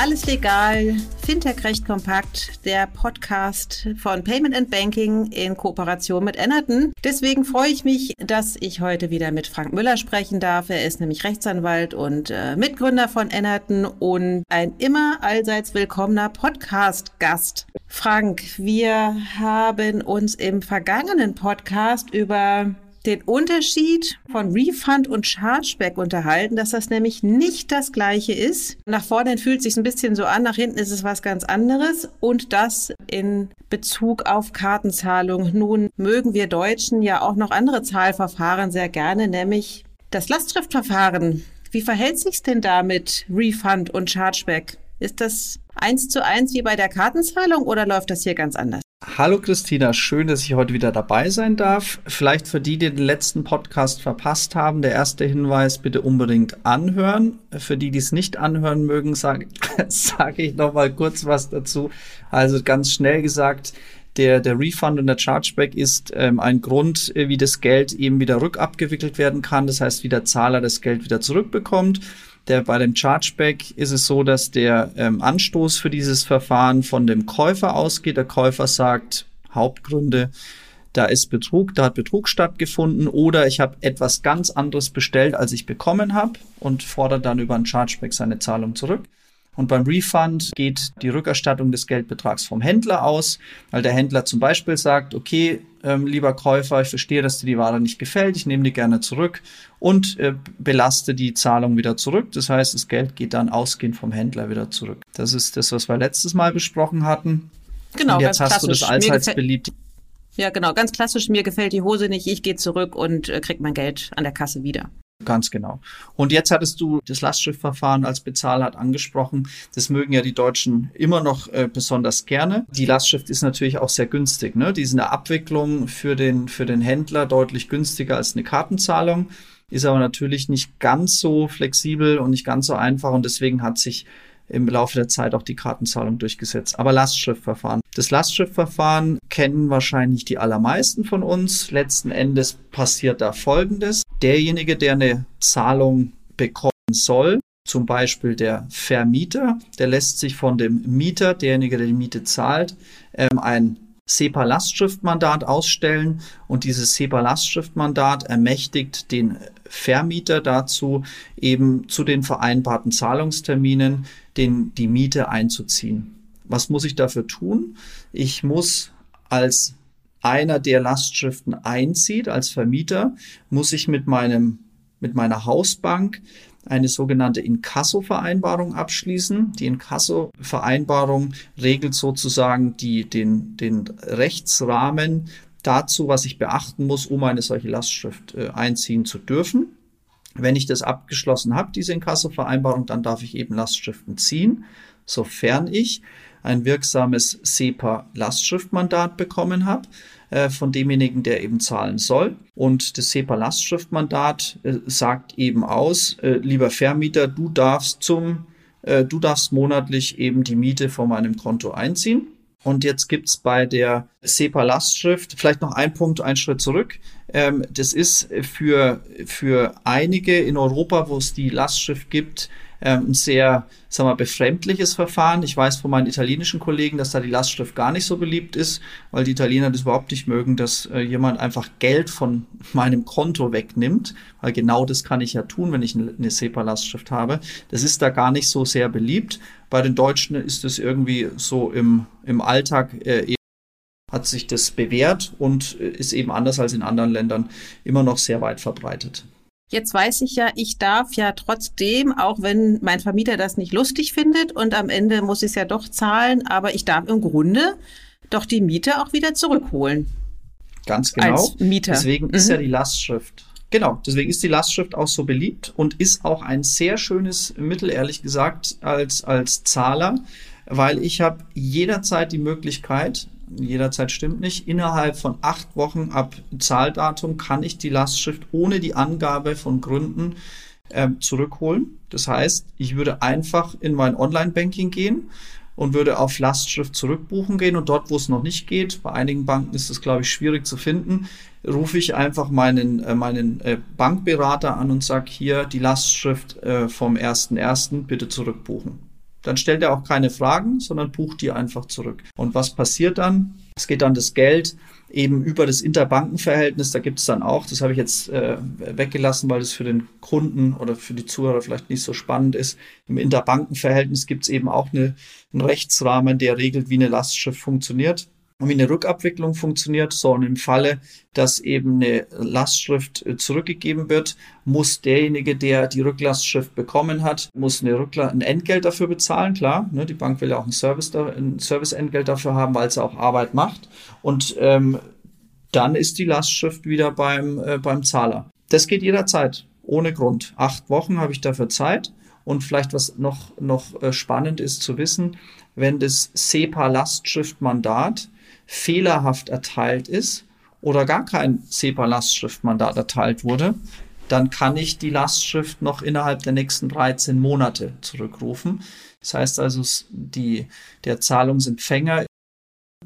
Alles legal, Fintech recht kompakt, der Podcast von Payment and Banking in Kooperation mit Ennerton. Deswegen freue ich mich, dass ich heute wieder mit Frank Müller sprechen darf. Er ist nämlich Rechtsanwalt und äh, Mitgründer von Ennerton und ein immer allseits willkommener Podcast-Gast. Frank, wir haben uns im vergangenen Podcast über den Unterschied von Refund und Chargeback unterhalten, dass das nämlich nicht das gleiche ist. Nach vorne fühlt es sich ein bisschen so an, nach hinten ist es was ganz anderes und das in Bezug auf Kartenzahlung. Nun mögen wir Deutschen ja auch noch andere Zahlverfahren sehr gerne, nämlich das Lastschriftverfahren. Wie verhält sich's denn da mit Refund und Chargeback? Ist das eins zu eins wie bei der Kartenzahlung oder läuft das hier ganz anders? Hallo Christina, schön, dass ich heute wieder dabei sein darf. Vielleicht für die, die den letzten Podcast verpasst haben, der erste Hinweis, bitte unbedingt anhören. Für die, die es nicht anhören mögen, sage sag ich noch mal kurz was dazu. Also ganz schnell gesagt, der, der Refund und der Chargeback ist ähm, ein Grund, äh, wie das Geld eben wieder rückabgewickelt werden kann. Das heißt, wie der Zahler das Geld wieder zurückbekommt. Der, bei dem Chargeback ist es so, dass der ähm, Anstoß für dieses Verfahren von dem Käufer ausgeht. Der Käufer sagt Hauptgründe, da ist Betrug, da hat Betrug stattgefunden oder ich habe etwas ganz anderes bestellt, als ich bekommen habe und fordert dann über ein Chargeback seine Zahlung zurück. Und beim Refund geht die Rückerstattung des Geldbetrags vom Händler aus, weil der Händler zum Beispiel sagt, okay, ähm, lieber Käufer, ich verstehe, dass dir die Ware nicht gefällt, ich nehme die gerne zurück und äh, belaste die Zahlung wieder zurück. Das heißt, das Geld geht dann ausgehend vom Händler wieder zurück. Das ist das, was wir letztes Mal besprochen hatten. Genau. Und jetzt hast du das allseits beliebt. Ja, genau, ganz klassisch. Mir gefällt die Hose nicht, ich gehe zurück und äh, krieg mein Geld an der Kasse wieder. Ganz genau. Und jetzt hattest du das Lastschriftverfahren als Bezahlart angesprochen. Das mögen ja die Deutschen immer noch äh, besonders gerne. Die Lastschrift ist natürlich auch sehr günstig. Ne? Die ist in der Abwicklung für den, für den Händler deutlich günstiger als eine Kartenzahlung, ist aber natürlich nicht ganz so flexibel und nicht ganz so einfach. Und deswegen hat sich im Laufe der Zeit auch die Kartenzahlung durchgesetzt. Aber Lastschriftverfahren. Das Lastschriftverfahren kennen wahrscheinlich die allermeisten von uns. Letzten Endes passiert da Folgendes. Derjenige, der eine Zahlung bekommen soll, zum Beispiel der Vermieter, der lässt sich von dem Mieter, derjenige, der die Miete zahlt, ähm, ein SEPA-Lastschriftmandat ausstellen und dieses SEPA-Lastschriftmandat ermächtigt den Vermieter dazu, eben zu den vereinbarten Zahlungsterminen den, die Miete einzuziehen. Was muss ich dafür tun? Ich muss als einer, der Lastschriften einzieht, als Vermieter, muss ich mit meinem, mit meiner Hausbank eine sogenannte Inkasso-Vereinbarung abschließen. Die Inkasso-Vereinbarung regelt sozusagen die, den, den Rechtsrahmen dazu, was ich beachten muss, um eine solche Lastschrift äh, einziehen zu dürfen. Wenn ich das abgeschlossen habe, diese Inkasso-Vereinbarung, dann darf ich eben Lastschriften ziehen, sofern ich ein wirksames SEPA-Lastschriftmandat bekommen habe äh, von demjenigen, der eben zahlen soll. Und das SEPA-Lastschriftmandat äh, sagt eben aus, äh, lieber Vermieter, du darfst zum, äh, du darfst monatlich eben die Miete von meinem Konto einziehen. Und jetzt gibt's bei der SEPA-Lastschrift vielleicht noch ein Punkt, einen Schritt zurück. Ähm, das ist für, für einige in Europa, wo es die Lastschrift gibt, ein sehr, sagen wir, befremdliches Verfahren. Ich weiß von meinen italienischen Kollegen, dass da die Lastschrift gar nicht so beliebt ist, weil die Italiener das überhaupt nicht mögen, dass äh, jemand einfach Geld von meinem Konto wegnimmt, weil genau das kann ich ja tun, wenn ich eine SEPA-Lastschrift habe. Das ist da gar nicht so sehr beliebt. Bei den Deutschen ist es irgendwie so im, im Alltag äh, hat sich das bewährt und äh, ist eben anders als in anderen Ländern immer noch sehr weit verbreitet. Jetzt weiß ich ja, ich darf ja trotzdem, auch wenn mein Vermieter das nicht lustig findet und am Ende muss ich es ja doch zahlen, aber ich darf im Grunde doch die Miete auch wieder zurückholen. Ganz genau. Als Mieter. Deswegen mhm. ist ja die Lastschrift. Genau, deswegen ist die Lastschrift auch so beliebt und ist auch ein sehr schönes Mittel, ehrlich gesagt, als, als Zahler, weil ich habe jederzeit die Möglichkeit, jederzeit stimmt nicht. Innerhalb von acht Wochen ab Zahldatum kann ich die Lastschrift ohne die Angabe von Gründen äh, zurückholen. Das heißt, ich würde einfach in mein Online-Banking gehen und würde auf Lastschrift zurückbuchen gehen und dort, wo es noch nicht geht, bei einigen Banken ist es, glaube ich, schwierig zu finden, rufe ich einfach meinen, äh, meinen äh, Bankberater an und sage hier die Lastschrift äh, vom 1.1. bitte zurückbuchen. Dann stellt er auch keine Fragen, sondern bucht die einfach zurück. Und was passiert dann? Es geht dann das Geld eben über das Interbankenverhältnis. Da gibt es dann auch, das habe ich jetzt äh, weggelassen, weil das für den Kunden oder für die Zuhörer vielleicht nicht so spannend ist. Im Interbankenverhältnis gibt es eben auch eine, einen Rechtsrahmen, der regelt, wie eine Lastschrift funktioniert wie eine Rückabwicklung funktioniert. So, und im Falle, dass eben eine Lastschrift äh, zurückgegeben wird, muss derjenige, der die Rücklastschrift bekommen hat, muss eine Rückla ein Entgelt dafür bezahlen. Klar, ne, die Bank will ja auch ein, Service da, ein Serviceentgelt dafür haben, weil sie auch Arbeit macht. Und ähm, dann ist die Lastschrift wieder beim, äh, beim Zahler. Das geht jederzeit, ohne Grund. Acht Wochen habe ich dafür Zeit. Und vielleicht was noch, noch äh, spannend ist zu wissen, wenn das SEPA-Lastschriftmandat fehlerhaft erteilt ist oder gar kein SEPA-Lastschriftmandat erteilt wurde, dann kann ich die Lastschrift noch innerhalb der nächsten 13 Monate zurückrufen. Das heißt also, die, der Zahlungsempfänger,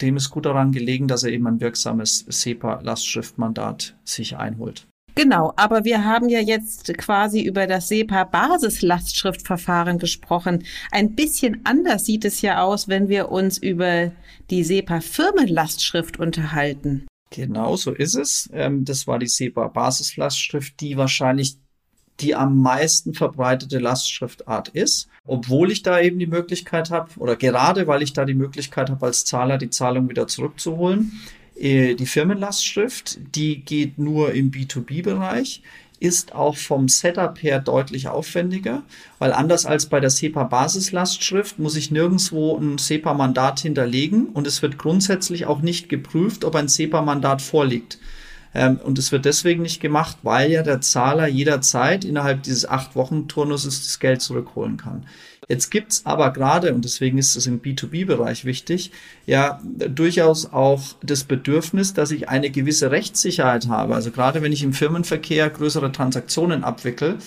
dem ist gut daran gelegen, dass er eben ein wirksames SEPA-Lastschriftmandat sich einholt. Genau, aber wir haben ja jetzt quasi über das SEPA-Basis-Lastschriftverfahren gesprochen. Ein bisschen anders sieht es ja aus, wenn wir uns über die SEPA-Firmenlastschrift unterhalten. Genau, so ist es. Ähm, das war die SEPA-Basislastschrift, die wahrscheinlich die am meisten verbreitete Lastschriftart ist, obwohl ich da eben die Möglichkeit habe, oder gerade weil ich da die Möglichkeit habe, als Zahler die Zahlung wieder zurückzuholen, die Firmenlastschrift, die geht nur im B2B-Bereich, ist auch vom Setup her deutlich aufwendiger, weil anders als bei der SEPA-Basislastschrift muss ich nirgendwo ein SEPA-Mandat hinterlegen und es wird grundsätzlich auch nicht geprüft, ob ein SEPA-Mandat vorliegt. Ähm, und es wird deswegen nicht gemacht, weil ja der Zahler jederzeit innerhalb dieses acht Wochen Turnuses das Geld zurückholen kann. Jetzt gibt's aber gerade, und deswegen ist es im B2B-Bereich wichtig, ja durchaus auch das Bedürfnis, dass ich eine gewisse Rechtssicherheit habe. Also gerade wenn ich im Firmenverkehr größere Transaktionen abwickle,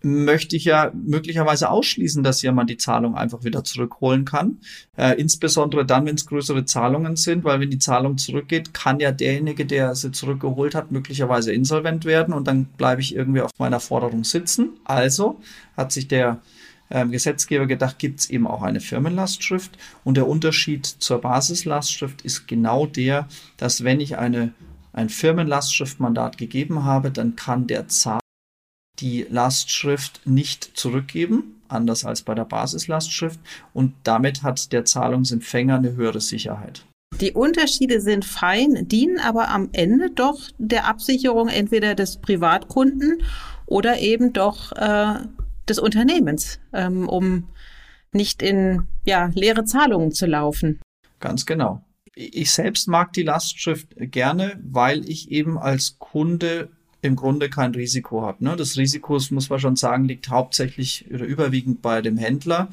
möchte ich ja möglicherweise ausschließen, dass jemand die Zahlung einfach wieder zurückholen kann. Äh, insbesondere dann, wenn es größere Zahlungen sind, weil wenn die Zahlung zurückgeht, kann ja derjenige, der sie zurückgeholt hat, möglicherweise insolvent werden und dann bleibe ich irgendwie auf meiner Forderung sitzen. Also hat sich der ähm, Gesetzgeber gedacht, gibt es eben auch eine Firmenlastschrift. Und der Unterschied zur Basislastschrift ist genau der, dass wenn ich eine, ein Firmenlastschriftmandat gegeben habe, dann kann der Zahler die Lastschrift nicht zurückgeben, anders als bei der Basislastschrift. Und damit hat der Zahlungsempfänger eine höhere Sicherheit. Die Unterschiede sind fein, dienen aber am Ende doch der Absicherung entweder des Privatkunden oder eben doch äh, des Unternehmens, ähm, um nicht in ja, leere Zahlungen zu laufen. Ganz genau. Ich selbst mag die Lastschrift gerne, weil ich eben als Kunde im Grunde kein Risiko habe. Ne? Das Risiko, muss man schon sagen, liegt hauptsächlich oder überwiegend bei dem Händler.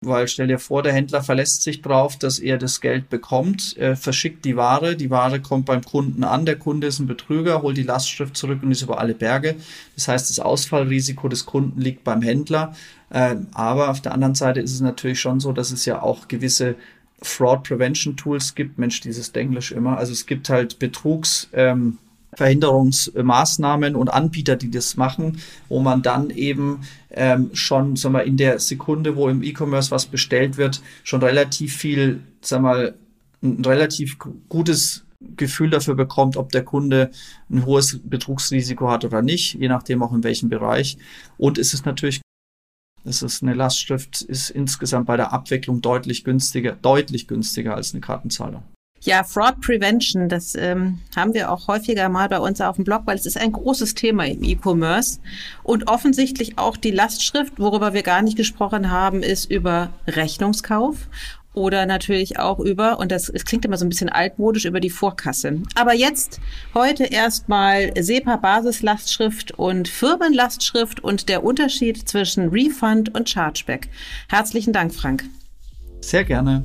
Weil stell dir vor, der Händler verlässt sich drauf, dass er das Geld bekommt, er verschickt die Ware, die Ware kommt beim Kunden an, der Kunde ist ein Betrüger, holt die Lastschrift zurück und ist über alle Berge. Das heißt, das Ausfallrisiko des Kunden liegt beim Händler. Äh, aber auf der anderen Seite ist es natürlich schon so, dass es ja auch gewisse Fraud Prevention Tools gibt. Mensch, dieses Englisch immer. Also es gibt halt Betrugs, ähm, Verhinderungsmaßnahmen und Anbieter, die das machen, wo man dann eben ähm, schon sagen wir, in der Sekunde, wo im E-Commerce was bestellt wird, schon relativ viel, sagen wir, ein relativ gutes Gefühl dafür bekommt, ob der Kunde ein hohes Betrugsrisiko hat oder nicht, je nachdem auch in welchem Bereich. Und es ist natürlich es ist eine Lastschrift, ist insgesamt bei der Abwicklung deutlich günstiger, deutlich günstiger als eine Kartenzahlung. Ja, Fraud Prevention, das ähm, haben wir auch häufiger mal bei uns auf dem Blog, weil es ist ein großes Thema im E-Commerce. Und offensichtlich auch die Lastschrift, worüber wir gar nicht gesprochen haben, ist über Rechnungskauf oder natürlich auch über, und das es klingt immer so ein bisschen altmodisch, über die Vorkasse. Aber jetzt heute erstmal SEPA-Basislastschrift und Firmenlastschrift und der Unterschied zwischen Refund und Chargeback. Herzlichen Dank, Frank. Sehr gerne.